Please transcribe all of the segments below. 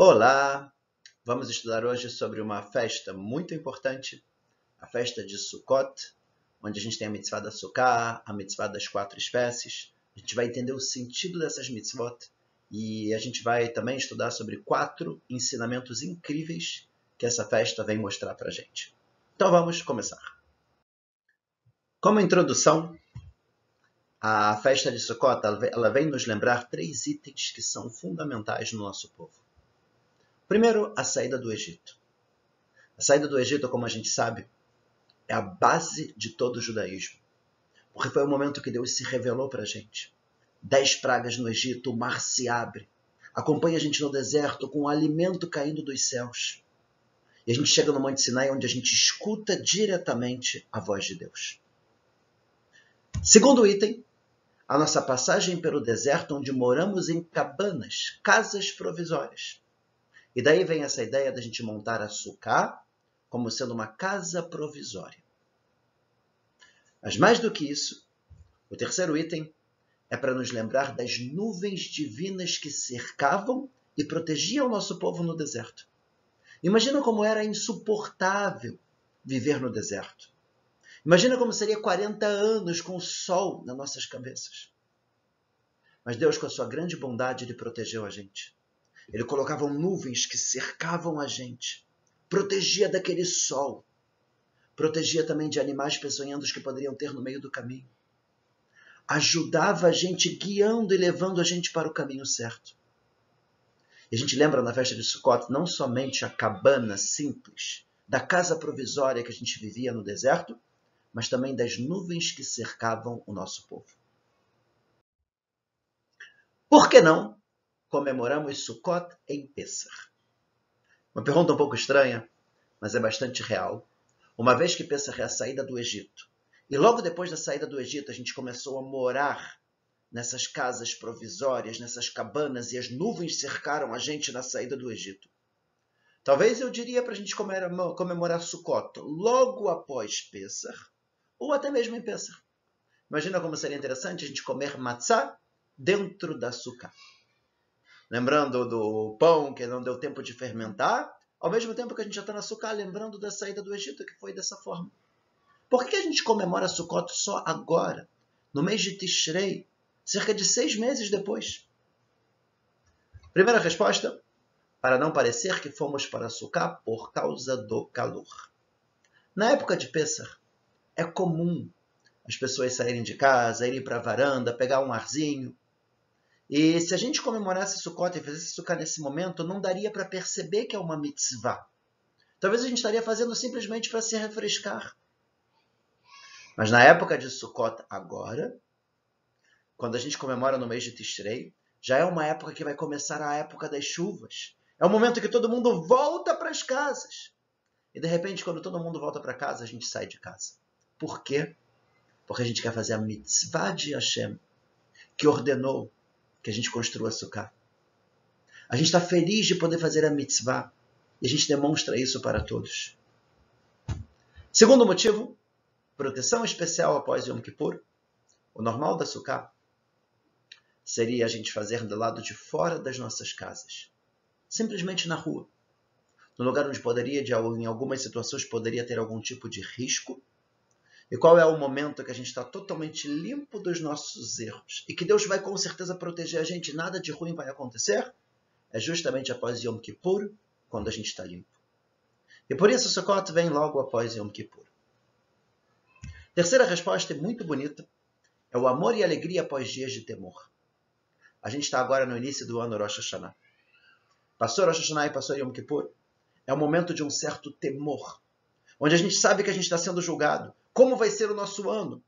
Olá! Vamos estudar hoje sobre uma festa muito importante, a festa de Sukkot, onde a gente tem a mitzvah da Sukkah, a mitzvah das quatro espécies. A gente vai entender o sentido dessas mitzvot e a gente vai também estudar sobre quatro ensinamentos incríveis que essa festa vem mostrar para a gente. Então vamos começar. Como introdução, a festa de Sukkot ela vem nos lembrar três itens que são fundamentais no nosso povo. Primeiro, a saída do Egito. A saída do Egito, como a gente sabe, é a base de todo o judaísmo. Porque foi o momento que Deus se revelou para a gente. Dez pragas no Egito, o mar se abre. Acompanha a gente no deserto com o alimento caindo dos céus. E a gente chega no Monte Sinai, onde a gente escuta diretamente a voz de Deus. Segundo item, a nossa passagem pelo deserto, onde moramos em cabanas, casas provisórias. E daí vem essa ideia da gente montar a sucá como sendo uma casa provisória. Mas mais do que isso, o terceiro item é para nos lembrar das nuvens divinas que cercavam e protegiam o nosso povo no deserto. Imagina como era insuportável viver no deserto. Imagina como seria 40 anos com o sol nas nossas cabeças. Mas Deus, com a sua grande bondade, ele protegeu a gente. Ele colocava nuvens que cercavam a gente, protegia daquele sol, protegia também de animais peçonhentos que poderiam ter no meio do caminho. Ajudava a gente guiando e levando a gente para o caminho certo. E a gente lembra na festa de Sukkot não somente a cabana simples da casa provisória que a gente vivia no deserto, mas também das nuvens que cercavam o nosso povo. Por que não comemoramos Sukkot em Pessah. Uma pergunta um pouco estranha, mas é bastante real. Uma vez que Pessah é a saída do Egito, e logo depois da saída do Egito a gente começou a morar nessas casas provisórias, nessas cabanas, e as nuvens cercaram a gente na saída do Egito. Talvez eu diria para a gente comemorar Sukkot logo após Pessah, ou até mesmo em Pessah. Imagina como seria interessante a gente comer matzah dentro da sukkah lembrando do pão que não deu tempo de fermentar, ao mesmo tempo que a gente já está no açúcar, lembrando da saída do Egito, que foi dessa forma. Por que a gente comemora Sukkot só agora, no mês de Tishrei, cerca de seis meses depois? Primeira resposta, para não parecer que fomos para Sukkot por causa do calor. Na época de Pessah, é comum as pessoas saírem de casa, irem para a varanda, pegar um arzinho, e se a gente comemorasse Sukkot e fizesse Sukkot nesse momento, não daria para perceber que é uma mitzvah. Talvez a gente estaria fazendo simplesmente para se refrescar. Mas na época de Sukkot agora, quando a gente comemora no mês de Tishrei, já é uma época que vai começar a época das chuvas. É o momento que todo mundo volta para as casas. E de repente, quando todo mundo volta para casa, a gente sai de casa. Por quê? Porque a gente quer fazer a mitzvah de Hashem, que ordenou que a gente construa Sukkah. A gente está feliz de poder fazer a mitzvah e a gente demonstra isso para todos. Segundo motivo, proteção especial após Yom Kippur. O normal da Sukkah seria a gente fazer do lado de fora das nossas casas, simplesmente na rua, no lugar onde poderia, em algumas situações, poderia ter algum tipo de risco e qual é o momento que a gente está totalmente limpo dos nossos erros e que Deus vai com certeza proteger a gente, nada de ruim vai acontecer? É justamente após Yom Kippur, quando a gente está limpo. E por isso Sukkot vem logo após Yom Kippur. Terceira resposta é muito bonita. É o amor e alegria após dias de temor. A gente está agora no início do ano Rosh Hashanah. Passou Rosh Hashanah e passou Yom Kippur. É o momento de um certo temor, onde a gente sabe que a gente está sendo julgado, como vai ser o nosso ano.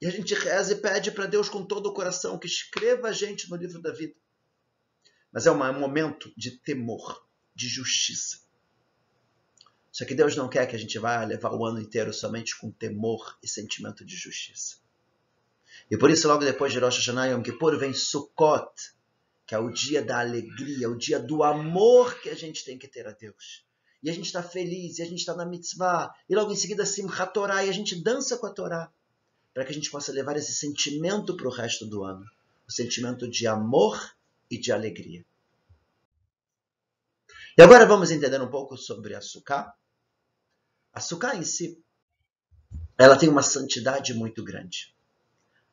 E a gente reza e pede para Deus com todo o coração que escreva a gente no livro da vida. Mas é um momento de temor, de justiça. Só que Deus não quer que a gente vá levar o ano inteiro somente com temor e sentimento de justiça. E por isso, logo depois de Rosh Hashanah Yom Kippur, vem Sukkot, que é o dia da alegria, o dia do amor que a gente tem que ter a Deus e a gente está feliz, e a gente está na mitzvah, e logo em seguida Simchat Torah, e a gente dança com a Torá, para que a gente possa levar esse sentimento para o resto do ano, o sentimento de amor e de alegria. E agora vamos entender um pouco sobre a Sukkah. A Sukkah em si, ela tem uma santidade muito grande.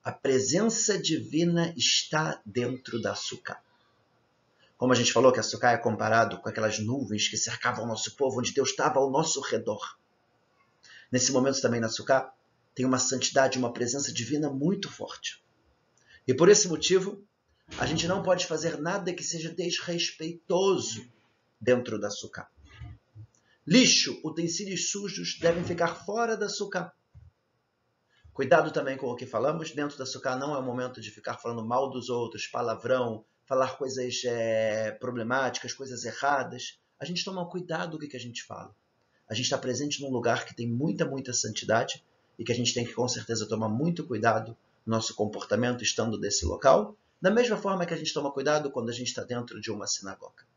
A presença divina está dentro da Sukkah. Como a gente falou que a Sukkah é comparado com aquelas nuvens que cercavam o nosso povo, onde Deus estava ao nosso redor. Nesse momento também na Sukkah, tem uma santidade, uma presença divina muito forte. E por esse motivo, a gente não pode fazer nada que seja desrespeitoso dentro da sucá. Lixo, utensílios sujos devem ficar fora da sucá. Cuidado também com o que falamos. Dentro da sucá não é o momento de ficar falando mal dos outros, palavrão, falar coisas é, problemáticas, coisas erradas. A gente toma cuidado com o que a gente fala. A gente está presente num lugar que tem muita, muita santidade e que a gente tem que com certeza tomar muito cuidado no nosso comportamento estando desse local, da mesma forma que a gente toma cuidado quando a gente está dentro de uma sinagoga.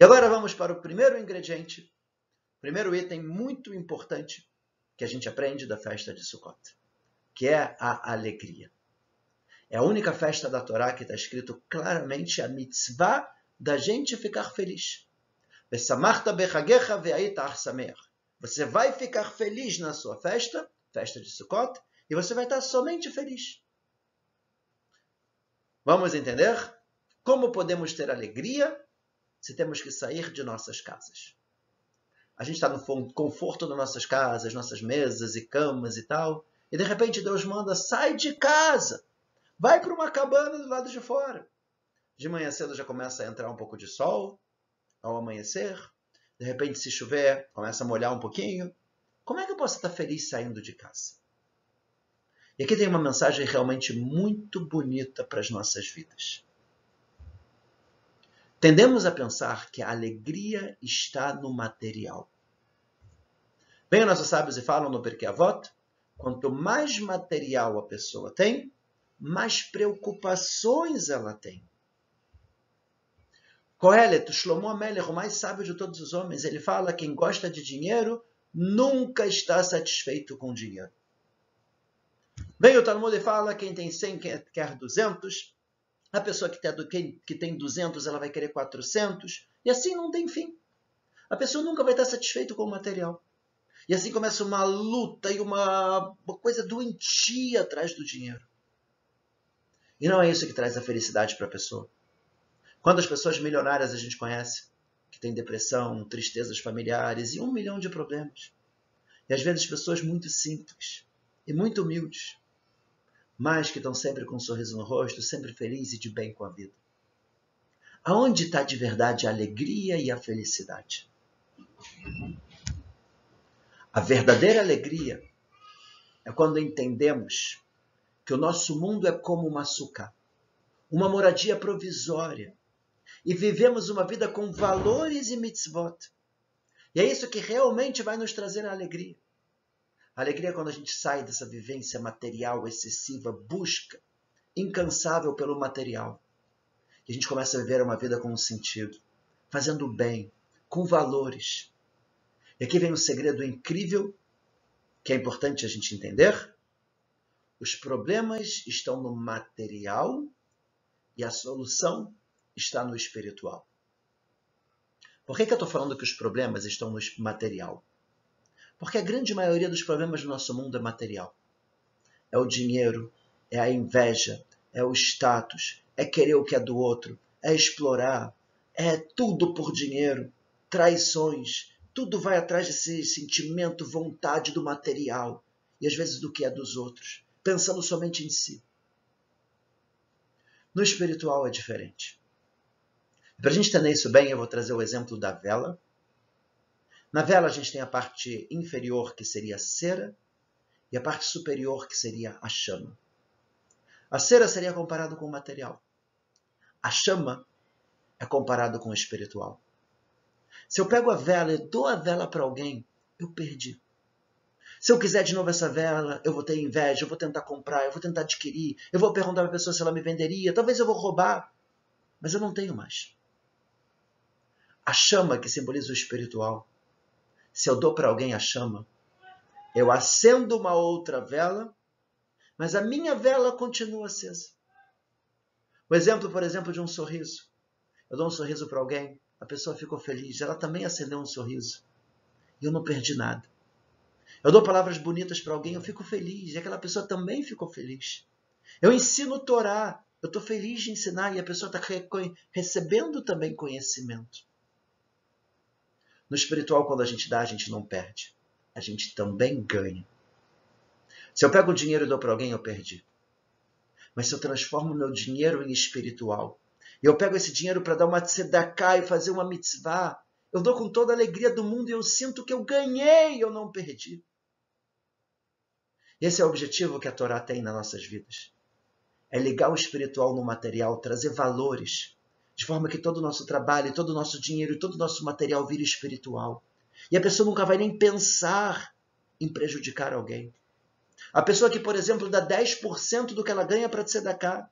E agora vamos para o primeiro ingrediente, primeiro item muito importante que a gente aprende da festa de Sukkot, que é a alegria. É a única festa da Torá que está escrito claramente a mitzvah da gente ficar feliz. Você vai ficar feliz na sua festa, festa de Sukkot, e você vai estar somente feliz. Vamos entender como podemos ter alegria se temos que sair de nossas casas. A gente está no conforto das nossas casas, nossas mesas e camas e tal, e de repente Deus manda: sai de casa, vai para uma cabana do lado de fora. De manhã cedo já começa a entrar um pouco de sol, ao amanhecer. De repente, se chover, começa a molhar um pouquinho. Como é que eu posso estar feliz saindo de casa? E aqui tem uma mensagem realmente muito bonita para as nossas vidas. Tendemos a pensar que a alegria está no material. Os nossos sábios e falam no Perkei Avot, quanto mais material a pessoa tem, mais preocupações ela tem. Coelet, Shlomo Amelech, o mais sábio de todos os homens, ele fala quem gosta de dinheiro nunca está satisfeito com dinheiro. Vem o Talmud e fala quem tem 100 quer 200, a pessoa que tem, que tem 200, ela vai querer 400. E assim não tem fim. A pessoa nunca vai estar satisfeita com o material. E assim começa uma luta e uma, uma coisa doentia atrás do dinheiro. E não é isso que traz a felicidade para a pessoa. Quantas pessoas milionárias a gente conhece que têm depressão, tristezas familiares e um milhão de problemas? E às vezes pessoas muito simples e muito humildes mas que estão sempre com um sorriso no rosto, sempre felizes e de bem com a vida. Aonde está de verdade a alegria e a felicidade? A verdadeira alegria é quando entendemos que o nosso mundo é como uma açúcar, uma moradia provisória, e vivemos uma vida com valores e mitzvot. E é isso que realmente vai nos trazer a alegria. A alegria é quando a gente sai dessa vivência material excessiva, busca, incansável pelo material. E a gente começa a viver uma vida com um sentido, fazendo bem, com valores. E aqui vem um segredo incrível que é importante a gente entender. Os problemas estão no material e a solução está no espiritual. Por que, que eu estou falando que os problemas estão no material? Porque a grande maioria dos problemas do nosso mundo é material. É o dinheiro, é a inveja, é o status, é querer o que é do outro, é explorar, é tudo por dinheiro, traições, tudo vai atrás desse sentimento, vontade do material e às vezes do que é dos outros, pensando somente em si. No espiritual é diferente. Para a gente entender isso bem, eu vou trazer o exemplo da vela na vela a gente tem a parte inferior, que seria a cera, e a parte superior, que seria a chama. A cera seria comparado com o material. A chama é comparado com o espiritual. Se eu pego a vela e dou a vela para alguém, eu perdi. Se eu quiser de novo essa vela, eu vou ter inveja, eu vou tentar comprar, eu vou tentar adquirir, eu vou perguntar para a pessoa se ela me venderia, talvez eu vou roubar, mas eu não tenho mais. A chama que simboliza o espiritual se eu dou para alguém a chama, eu acendo uma outra vela, mas a minha vela continua acesa. O exemplo, por exemplo, de um sorriso. Eu dou um sorriso para alguém, a pessoa ficou feliz, ela também acendeu um sorriso. E eu não perdi nada. Eu dou palavras bonitas para alguém, eu fico feliz, e aquela pessoa também ficou feliz. Eu ensino Torá, eu estou feliz de ensinar e a pessoa está recebendo também conhecimento. No espiritual, quando a gente dá, a gente não perde. A gente também ganha. Se eu pego o dinheiro e dou para alguém, eu perdi. Mas se eu transformo meu dinheiro em espiritual, e eu pego esse dinheiro para dar uma tzedakah e fazer uma mitzvah, eu dou com toda a alegria do mundo e eu sinto que eu ganhei, eu não perdi. Esse é o objetivo que a Torá tem nas nossas vidas. É ligar o espiritual no material, trazer valores, de forma que todo o nosso trabalho, todo o nosso dinheiro e todo o nosso material vire espiritual. E a pessoa nunca vai nem pensar em prejudicar alguém. A pessoa que, por exemplo, dá 10% do que ela ganha para tzedakah,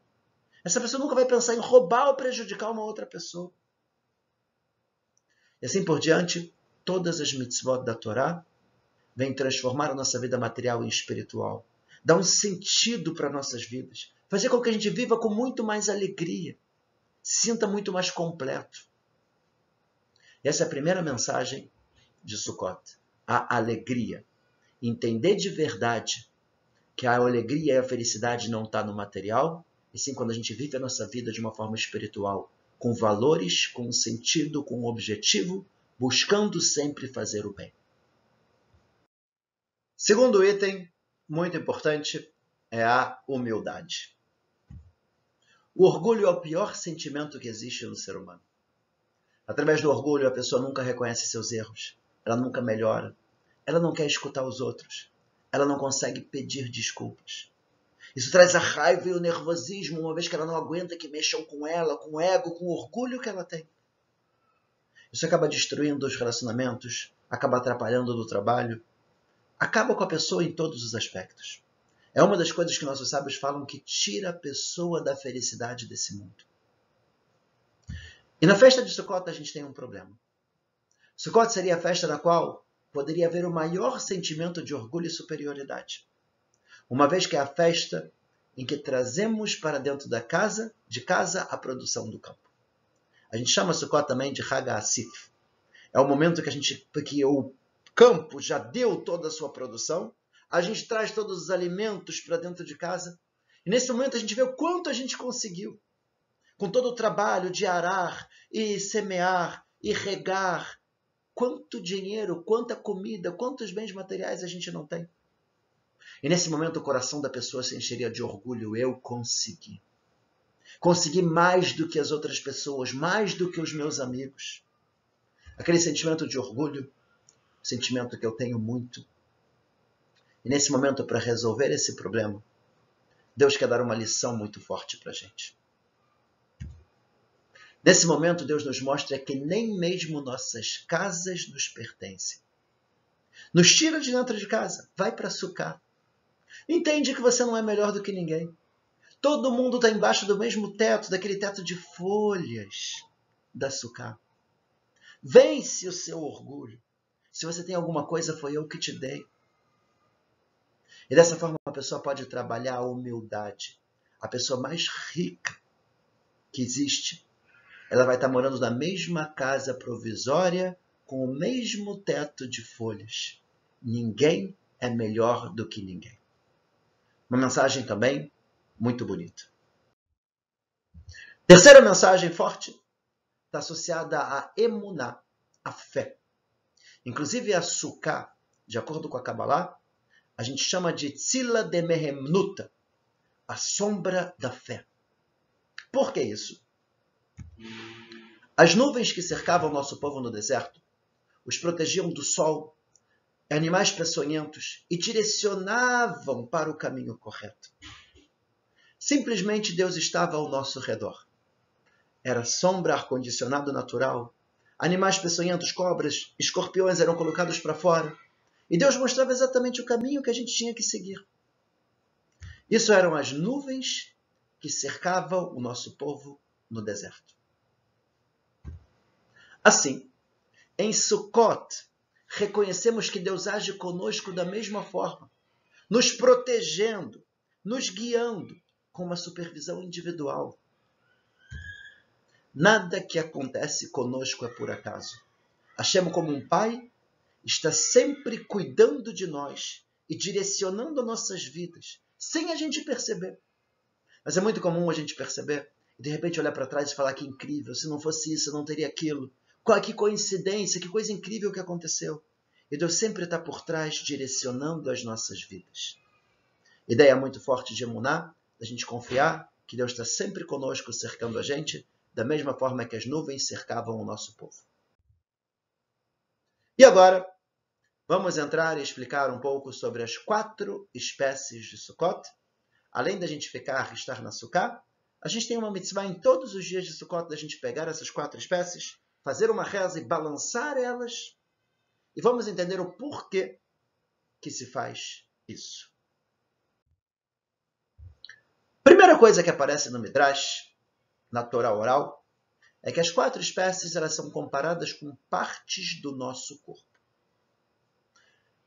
essa pessoa nunca vai pensar em roubar ou prejudicar uma outra pessoa. E assim por diante, todas as mitzvot da Torá vêm transformar a nossa vida material em espiritual. Dar um sentido para nossas vidas. Fazer com que a gente viva com muito mais alegria. Sinta muito mais completo. Essa é a primeira mensagem de Sukkot. A alegria. Entender de verdade que a alegria e a felicidade não está no material, e sim quando a gente vive a nossa vida de uma forma espiritual, com valores, com sentido, com objetivo, buscando sempre fazer o bem. Segundo item, muito importante, é a humildade. O orgulho é o pior sentimento que existe no ser humano. Através do orgulho, a pessoa nunca reconhece seus erros, ela nunca melhora, ela não quer escutar os outros, ela não consegue pedir desculpas. Isso traz a raiva e o nervosismo, uma vez que ela não aguenta que mexam com ela, com o ego, com o orgulho que ela tem. Isso acaba destruindo os relacionamentos, acaba atrapalhando no trabalho, acaba com a pessoa em todos os aspectos. É uma das coisas que nossos sábios falam que tira a pessoa da felicidade desse mundo. E na festa de Sukkot a gente tem um problema. Sukkot seria a festa na qual poderia haver o maior sentimento de orgulho e superioridade. Uma vez que é a festa em que trazemos para dentro da casa, de casa, a produção do campo. A gente chama Sukkot também de Haga Asif. É o momento que a gente, que o campo já deu toda a sua produção, a gente traz todos os alimentos para dentro de casa, e nesse momento a gente vê o quanto a gente conseguiu. Com todo o trabalho de arar e semear e regar quanto dinheiro, quanta comida, quantos bens materiais a gente não tem. E nesse momento o coração da pessoa se encheria de orgulho. Eu consegui. Consegui mais do que as outras pessoas, mais do que os meus amigos. Aquele sentimento de orgulho, sentimento que eu tenho muito. E nesse momento, para resolver esse problema, Deus quer dar uma lição muito forte para a gente. Nesse momento, Deus nos mostra que nem mesmo nossas casas nos pertencem. Nos tira de dentro de casa, vai para sucar. Entende que você não é melhor do que ninguém. Todo mundo está embaixo do mesmo teto, daquele teto de folhas da sucar. Vence o seu orgulho. Se você tem alguma coisa, foi eu que te dei. E dessa forma a pessoa pode trabalhar a humildade. A pessoa mais rica que existe ela vai estar morando na mesma casa provisória com o mesmo teto de folhas. Ninguém é melhor do que ninguém. Uma mensagem também muito bonita. Terceira mensagem forte está associada a emuná, a fé. Inclusive a suká, de acordo com a Kabbalah, a gente chama de tzila de mehemnuta, a sombra da fé. Por que isso? As nuvens que cercavam nosso povo no deserto os protegiam do sol, animais peçonhentos e direcionavam para o caminho correto. Simplesmente Deus estava ao nosso redor. Era sombra, ar-condicionado natural, animais peçonhentos, cobras, escorpiões eram colocados para fora. E Deus mostrava exatamente o caminho que a gente tinha que seguir. Isso eram as nuvens que cercavam o nosso povo no deserto. Assim, em Sukkot, reconhecemos que Deus age conosco da mesma forma, nos protegendo, nos guiando com uma supervisão individual. Nada que acontece conosco é por acaso. Hashem, como um pai, está sempre cuidando de nós e direcionando nossas vidas, sem a gente perceber. Mas é muito comum a gente perceber e de repente olhar para trás e falar que incrível, se não fosse isso, eu não teria aquilo. Que coincidência, que coisa incrível que aconteceu. E Deus sempre está por trás, direcionando as nossas vidas. Ideia muito forte de Emuná, da gente confiar que Deus está sempre conosco, cercando a gente, da mesma forma que as nuvens cercavam o nosso povo. E agora, vamos entrar e explicar um pouco sobre as quatro espécies de Sukkot. Além da gente ficar, estar na Sukkah, a gente tem uma mitzvah em todos os dias de Sukkot da gente pegar essas quatro espécies, fazer uma reza e balançar elas. E vamos entender o porquê que se faz isso. Primeira coisa que aparece no Midrash, na Torá oral, é que as quatro espécies elas são comparadas com partes do nosso corpo.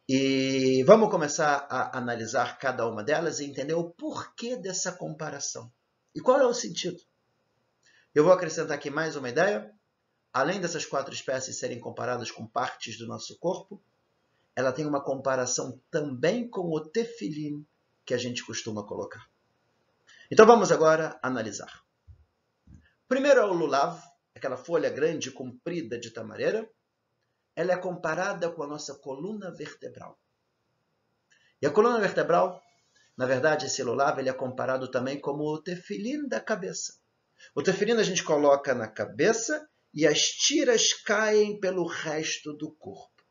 E vamos começar a analisar cada uma delas e entender o porquê dessa comparação. E qual é o sentido? Eu vou acrescentar aqui mais uma ideia. Além dessas quatro espécies serem comparadas com partes do nosso corpo, ela tem uma comparação também com o tefilim que a gente costuma colocar. Então vamos agora analisar. Primeiro é o lulav, aquela folha grande comprida de tamareira. Ela é comparada com a nossa coluna vertebral. E a coluna vertebral, na verdade, esse lulav ele é comparado também como o tefilim da cabeça. O tefilim a gente coloca na cabeça e as tiras caem pelo resto do corpo.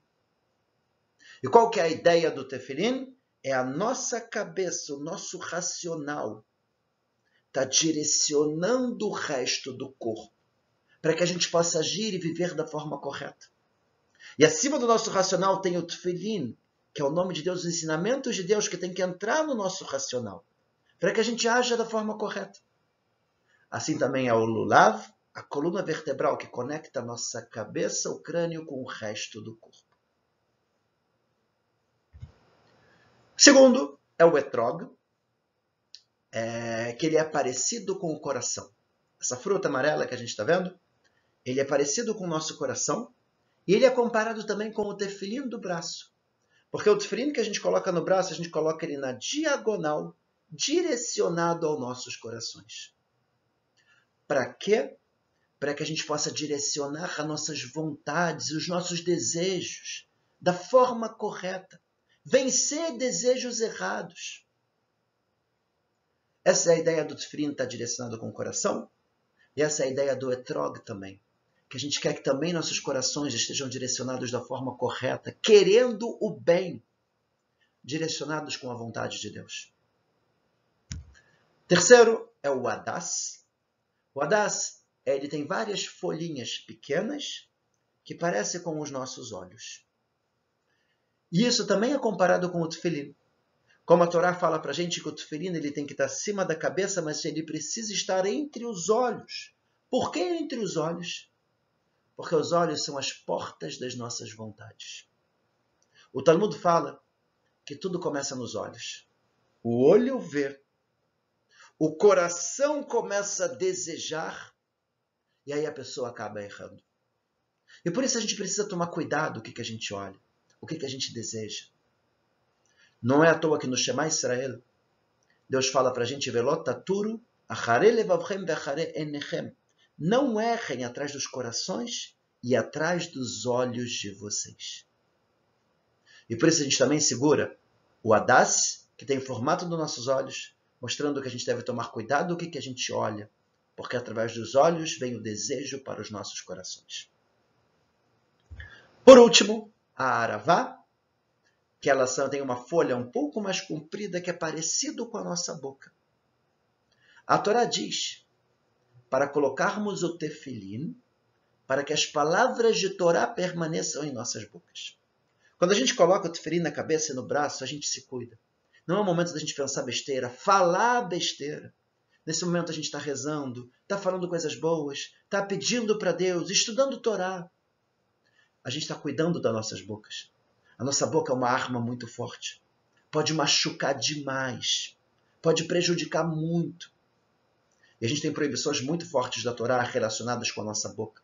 E qual que é a ideia do tefilim? É a nossa cabeça, o nosso racional, está direcionando o resto do corpo para que a gente possa agir e viver da forma correta. E acima do nosso racional tem o Tfilin, que é o nome de Deus, os ensinamentos de Deus que tem que entrar no nosso racional, para que a gente haja da forma correta. Assim também é o Lulav, a coluna vertebral que conecta a nossa cabeça, o crânio com o resto do corpo. Segundo é o etrog, é, que ele é parecido com o coração. Essa fruta amarela que a gente está vendo, ele é parecido com o nosso coração e ele é comparado também com o tefilim do braço. Porque o tefilim que a gente coloca no braço, a gente coloca ele na diagonal, direcionado aos nossos corações. Para quê? Para que a gente possa direcionar as nossas vontades, os nossos desejos da forma correta. Vencer desejos errados. Essa é a ideia do Tfrin estar tá direcionado com o coração. E essa é a ideia do Etrog também. Que a gente quer que também nossos corações estejam direcionados da forma correta, querendo o bem, direcionados com a vontade de Deus. Terceiro é o Adas. O Adas ele tem várias folhinhas pequenas que parecem com os nossos olhos. E isso também é comparado com o tefilim. Como a Torá fala para a gente que o teferino ele tem que estar acima da cabeça, mas ele precisa estar entre os olhos. Por que entre os olhos? Porque os olhos são as portas das nossas vontades. O Talmud fala que tudo começa nos olhos. O olho vê, o coração começa a desejar e aí a pessoa acaba errando. E por isso a gente precisa tomar cuidado o que, que a gente olha, o que, que a gente deseja. Não é à toa que no Shema Israel, Deus fala para a gente, Velotaturu, não errem atrás dos corações e atrás dos olhos de vocês. E por isso a gente também segura o Adas, que tem o formato dos nossos olhos, mostrando que a gente deve tomar cuidado do que a gente olha, porque através dos olhos vem o desejo para os nossos corações. Por último, a Aravá, que ela tem uma folha um pouco mais comprida que é parecido com a nossa boca. A Torá diz para colocarmos o tefilim para que as palavras de Torá permaneçam em nossas bocas. Quando a gente coloca o tefilim na cabeça e no braço, a gente se cuida. Não é o momento da gente pensar besteira, falar besteira. Nesse momento a gente está rezando, está falando coisas boas, está pedindo para Deus, estudando Torá. A gente está cuidando das nossas bocas. A nossa boca é uma arma muito forte. Pode machucar demais. Pode prejudicar muito. E a gente tem proibições muito fortes da Torá relacionadas com a nossa boca.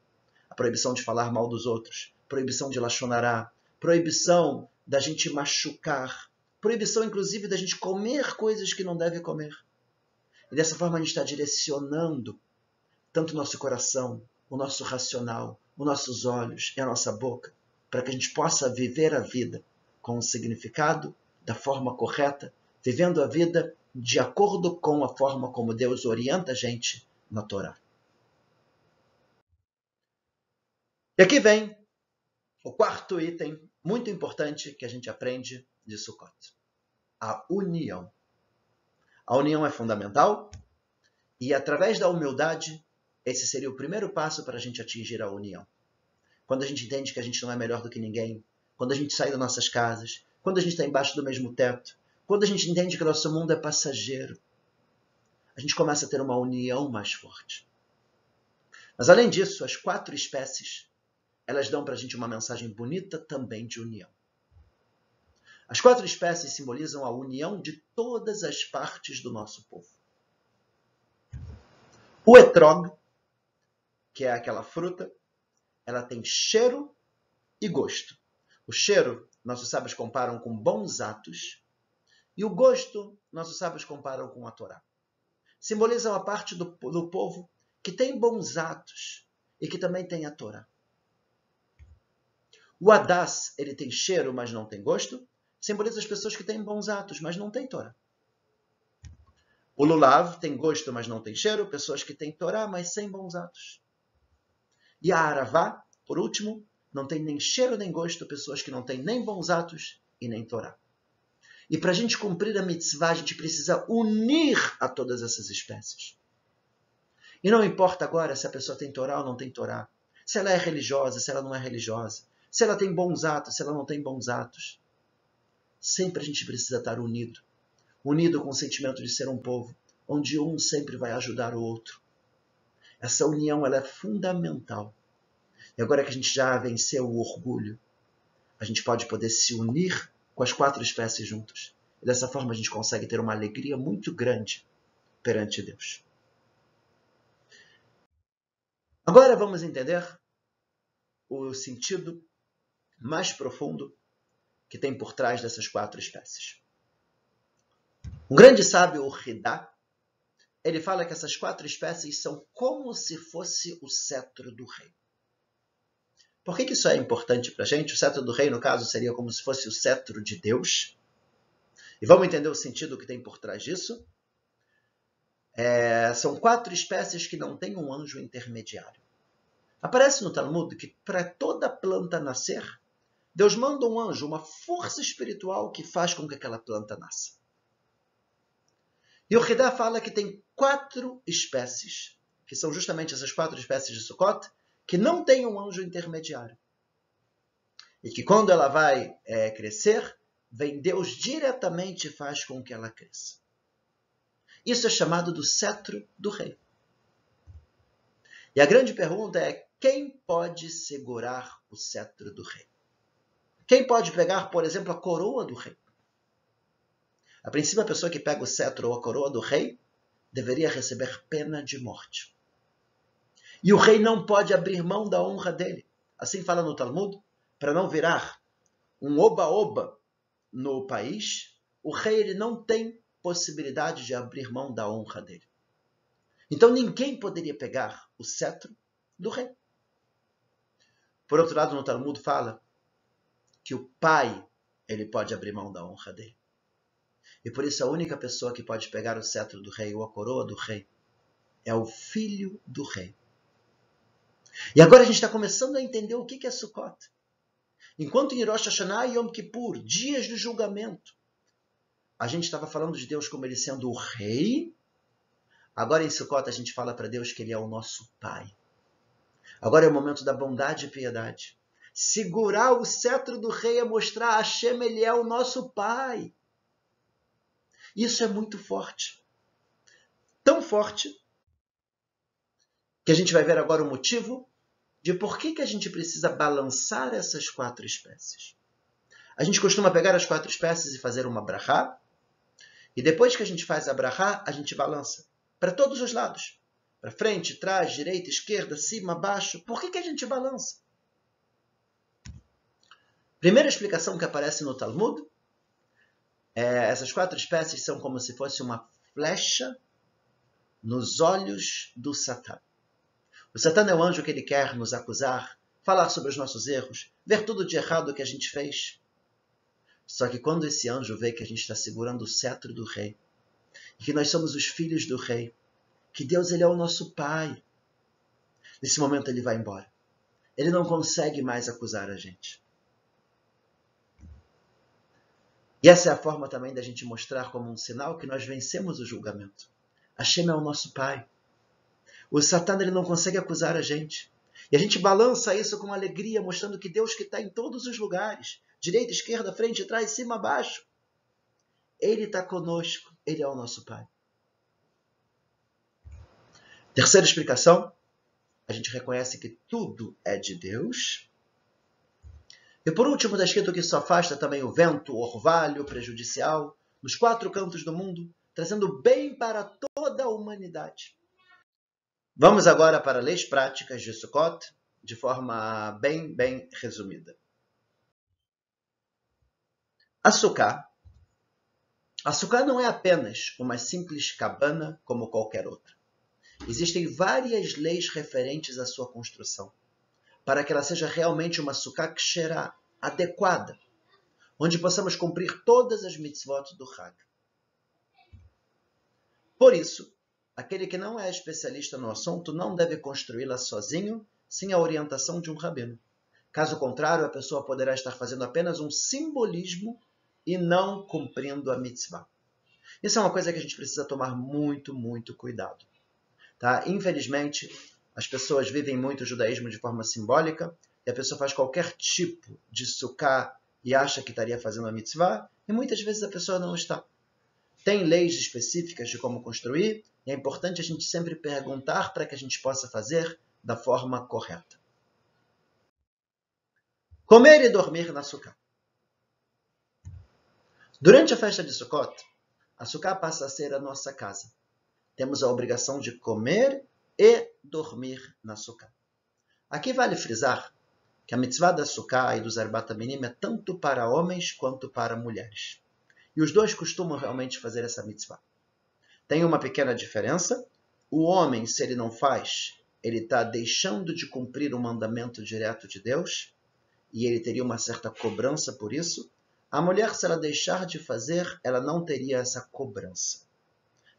A proibição de falar mal dos outros, proibição de lachonará, proibição da gente machucar, proibição inclusive da gente comer coisas que não deve comer. E dessa forma a gente está direcionando tanto o nosso coração, o nosso racional, os nossos olhos e a nossa boca, para que a gente possa viver a vida com o significado da forma correta, vivendo a vida de acordo com a forma como Deus orienta a gente na Torá. E aqui vem o quarto item muito importante que a gente aprende de Sukkot: a união. A união é fundamental e, através da humildade, esse seria o primeiro passo para a gente atingir a união. Quando a gente entende que a gente não é melhor do que ninguém, quando a gente sai das nossas casas, quando a gente está embaixo do mesmo teto, quando a gente entende que o nosso mundo é passageiro, a gente começa a ter uma união mais forte. Mas além disso, as quatro espécies, elas dão para a gente uma mensagem bonita também de união. As quatro espécies simbolizam a união de todas as partes do nosso povo. O etrog, que é aquela fruta, ela tem cheiro e gosto. O cheiro, nossos sábios comparam com bons atos, e o gosto, nossos sábios comparam com a Torá. Simbolizam a parte do, do povo que tem bons atos e que também tem a Torá. O Adás, ele tem cheiro, mas não tem gosto, simboliza as pessoas que têm bons atos, mas não têm Torá. O Lulav tem gosto, mas não tem cheiro, pessoas que têm Torá, mas sem bons atos. E a Aravá, por último, não tem nem cheiro nem gosto, pessoas que não têm nem bons atos e nem Torá. E para a gente cumprir a mitzvah, a gente precisa unir a todas essas espécies. E não importa agora se a pessoa tem Torá ou não tem Torá, se ela é religiosa, se ela não é religiosa, se ela tem bons atos, se ela não tem bons atos. Sempre a gente precisa estar unido. Unido com o sentimento de ser um povo, onde um sempre vai ajudar o outro. Essa união ela é fundamental. E agora que a gente já venceu o orgulho, a gente pode poder se unir com as quatro espécies juntos. E dessa forma a gente consegue ter uma alegria muito grande perante Deus. Agora vamos entender o sentido mais profundo que tem por trás dessas quatro espécies. Um grande sábio, o ele fala que essas quatro espécies são como se fosse o cetro do rei. Por que, que isso é importante para a gente? O cetro do rei, no caso, seria como se fosse o cetro de Deus. E vamos entender o sentido que tem por trás disso? É, são quatro espécies que não têm um anjo intermediário. Aparece no Talmud que para toda planta nascer, Deus manda um anjo, uma força espiritual que faz com que aquela planta nasça. E o Hidá fala que tem quatro espécies, que são justamente essas quatro espécies de Sukkot, que não tem um anjo intermediário. E que quando ela vai é, crescer, vem Deus diretamente e faz com que ela cresça. Isso é chamado do cetro do rei. E a grande pergunta é: quem pode segurar o cetro do rei? Quem pode pegar, por exemplo, a coroa do rei? A princípio, a pessoa que pega o cetro ou a coroa do rei deveria receber pena de morte. E o rei não pode abrir mão da honra dele. Assim fala no Talmud, para não virar um oba-oba no país, o rei ele não tem possibilidade de abrir mão da honra dele. Então ninguém poderia pegar o cetro do rei. Por outro lado, no Talmud fala que o pai ele pode abrir mão da honra dele. E por isso a única pessoa que pode pegar o cetro do rei ou a coroa do rei é o filho do rei. E agora a gente está começando a entender o que é Sukkot. Enquanto em Rosh Hashanah e Yom Kippur, dias do julgamento, a gente estava falando de Deus como ele sendo o rei, agora em Sukkot a gente fala para Deus que ele é o nosso pai. Agora é o momento da bondade e piedade. Segurar o cetro do rei é mostrar a Hashem, ele é o nosso pai. Isso é muito forte. Tão forte que a gente vai ver agora o motivo de por que, que a gente precisa balançar essas quatro espécies. A gente costuma pegar as quatro espécies e fazer uma brahá, e depois que a gente faz a brahá, a gente balança para todos os lados. para frente, trás, direita, esquerda, cima, baixo. Por que, que a gente balança? Primeira explicação que aparece no Talmud é, essas quatro espécies são como se fosse uma flecha nos olhos do Satã. O Satã é o anjo que ele quer nos acusar, falar sobre os nossos erros, ver tudo de errado que a gente fez. Só que quando esse anjo vê que a gente está segurando o cetro do rei, e que nós somos os filhos do rei, que Deus ele é o nosso pai, nesse momento ele vai embora. Ele não consegue mais acusar a gente. E essa é a forma também da gente mostrar como um sinal que nós vencemos o julgamento. Hashem é o nosso Pai. O Satã ele não consegue acusar a gente. E a gente balança isso com alegria, mostrando que Deus que está em todos os lugares, direita, esquerda, frente, trás, cima, baixo, Ele está conosco, Ele é o nosso Pai. Terceira explicação, a gente reconhece que tudo é de Deus e por último, está escrito que isso afasta também o vento, o orvalho prejudicial, nos quatro cantos do mundo, trazendo bem para toda a humanidade. Vamos agora para leis práticas de Sukkot, de forma bem, bem resumida. Açúcar. Açúcar não é apenas uma simples cabana como qualquer outra. Existem várias leis referentes à sua construção para que ela seja realmente uma sukkah ksherá, adequada, onde possamos cumprir todas as mitzvot do Hag. Por isso, aquele que não é especialista no assunto não deve construí-la sozinho, sem a orientação de um rabino. Caso contrário, a pessoa poderá estar fazendo apenas um simbolismo e não cumprindo a mitzvah. Isso é uma coisa que a gente precisa tomar muito, muito cuidado. Tá? Infelizmente, as pessoas vivem muito o judaísmo de forma simbólica, e a pessoa faz qualquer tipo de sukkah e acha que estaria fazendo a mitzvah, e muitas vezes a pessoa não está. Tem leis específicas de como construir, e é importante a gente sempre perguntar para que a gente possa fazer da forma correta. Comer e dormir na sukkah. Durante a festa de Sukkot, a sukkah passa a ser a nossa casa. Temos a obrigação de comer e dormir na sukkah. Aqui vale frisar que a mitzvah da sukkah e dos Arbat é tanto para homens quanto para mulheres. E os dois costumam realmente fazer essa mitzvah. Tem uma pequena diferença. O homem, se ele não faz, ele está deixando de cumprir o mandamento direto de Deus e ele teria uma certa cobrança por isso. A mulher, se ela deixar de fazer, ela não teria essa cobrança.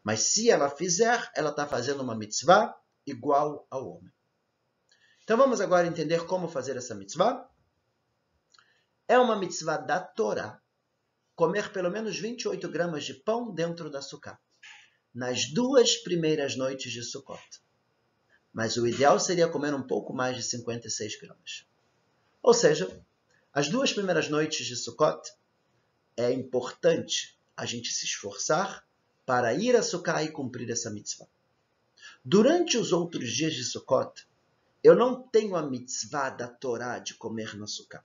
Mas se ela fizer, ela está fazendo uma mitzvah igual ao homem. Então vamos agora entender como fazer essa mitzvah. É uma mitzvah da Torá comer pelo menos 28 gramas de pão dentro da sucá, nas duas primeiras noites de Sukkot. Mas o ideal seria comer um pouco mais de 56 gramas. Ou seja, as duas primeiras noites de Sukkot é importante a gente se esforçar para ir a Sukkah e cumprir essa mitzvah. Durante os outros dias de Sukkot, eu não tenho a mitzvah da Torá de comer na Sukkah.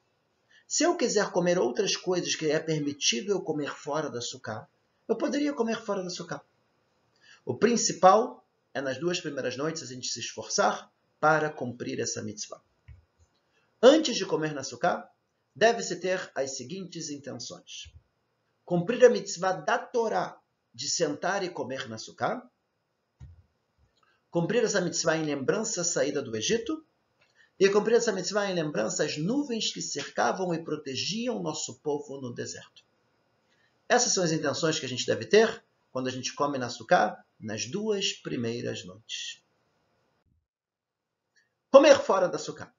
Se eu quiser comer outras coisas que é permitido eu comer fora da Sukkah, eu poderia comer fora da Sukkah. O principal é nas duas primeiras noites a gente se esforçar para cumprir essa mitzvah. Antes de comer na Sukkah, deve-se ter as seguintes intenções. Cumprir a mitzvah da Torá de sentar e comer na Sukkah, cumprir essa mitzvah em lembrança à saída do Egito e cumprir essa mitzvah em lembrança às nuvens que cercavam e protegiam nosso povo no deserto. Essas são as intenções que a gente deve ter quando a gente come na nas duas primeiras noites. Comer fora da Sukkah.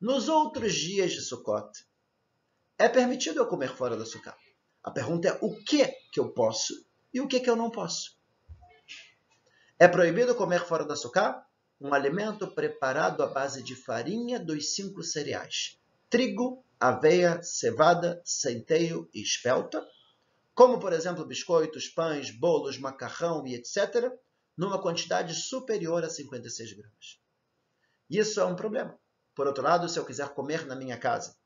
Nos outros dias de Sukkot, é permitido eu comer fora da Sukkah. A pergunta é o que que eu posso e o que que eu não posso. É proibido comer fora da sucá um alimento preparado à base de farinha dos cinco cereais: trigo, aveia, cevada, centeio e espelta, como por exemplo biscoitos, pães, bolos, macarrão e etc., numa quantidade superior a 56 gramas. Isso é um problema. Por outro lado, se eu quiser comer na minha casa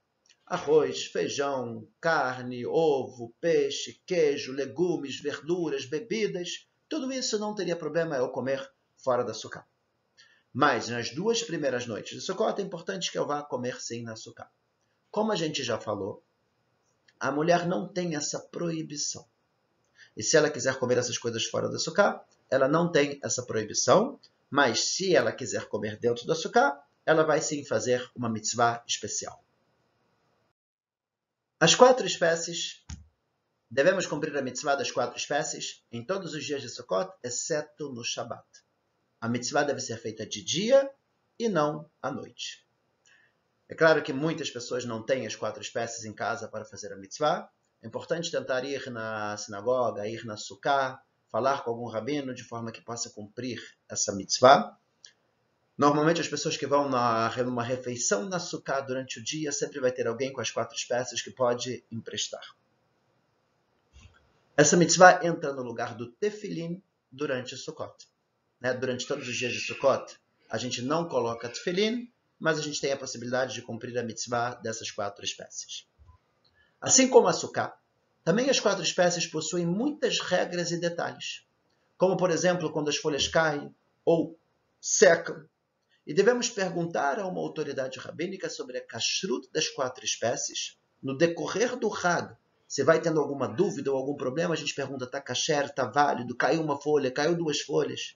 arroz, feijão, carne, ovo, peixe, queijo, legumes, verduras, bebidas, tudo isso não teria problema eu comer fora da Sukkah. Mas nas duas primeiras noites de Sukkot é importante que eu vá comer sim na Sukkah. Como a gente já falou, a mulher não tem essa proibição. E se ela quiser comer essas coisas fora da Sukkah, ela não tem essa proibição, mas se ela quiser comer dentro da Sukkah, ela vai sim fazer uma mitzvah especial. As quatro espécies, devemos cumprir a mitzvah das quatro espécies em todos os dias de Sukkot, exceto no Shabat. A mitzvah deve ser feita de dia e não à noite. É claro que muitas pessoas não têm as quatro espécies em casa para fazer a mitzvah. É importante tentar ir na sinagoga, ir na sukkah, falar com algum rabino de forma que possa cumprir essa mitzvah. Normalmente as pessoas que vão na, numa refeição na sukkah durante o dia sempre vai ter alguém com as quatro espécies que pode emprestar. Essa mitzvah entra no lugar do tefilim durante Sukkot né, durante todos os dias de Sukkot, a gente não coloca tefilim, mas a gente tem a possibilidade de cumprir a mitzvah dessas quatro espécies. Assim como a sukkah, também as quatro espécies possuem muitas regras e detalhes, como por exemplo quando as folhas caem ou secam, e devemos perguntar a uma autoridade rabínica sobre a kashrut das quatro espécies no decorrer do Hag. Se vai tendo alguma dúvida ou algum problema, a gente pergunta: está kasher, está válido, caiu uma folha, caiu duas folhas.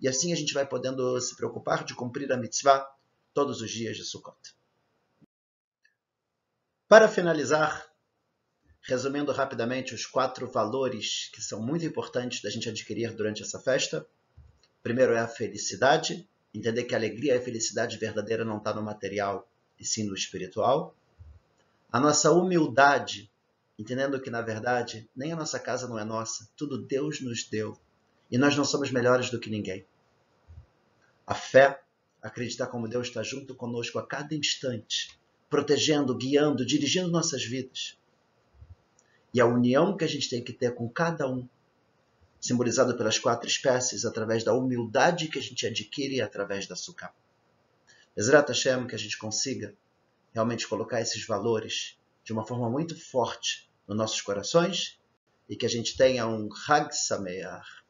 E assim a gente vai podendo se preocupar de cumprir a mitzvah todos os dias de Sukkot. Para finalizar, resumindo rapidamente os quatro valores que são muito importantes da gente adquirir durante essa festa. Primeiro é a felicidade, entender que a alegria e a felicidade verdadeira não está no material e sim no espiritual. A nossa humildade, entendendo que na verdade nem a nossa casa não é nossa, tudo Deus nos deu e nós não somos melhores do que ninguém. A fé, acreditar como Deus está junto conosco a cada instante, protegendo, guiando, dirigindo nossas vidas. E a união que a gente tem que ter com cada um, simbolizado pelas quatro espécies, através da humildade que a gente adquire através da sukkah. Ezrat Hashem, que a gente consiga realmente colocar esses valores de uma forma muito forte nos nossos corações e que a gente tenha um Hag Sameach,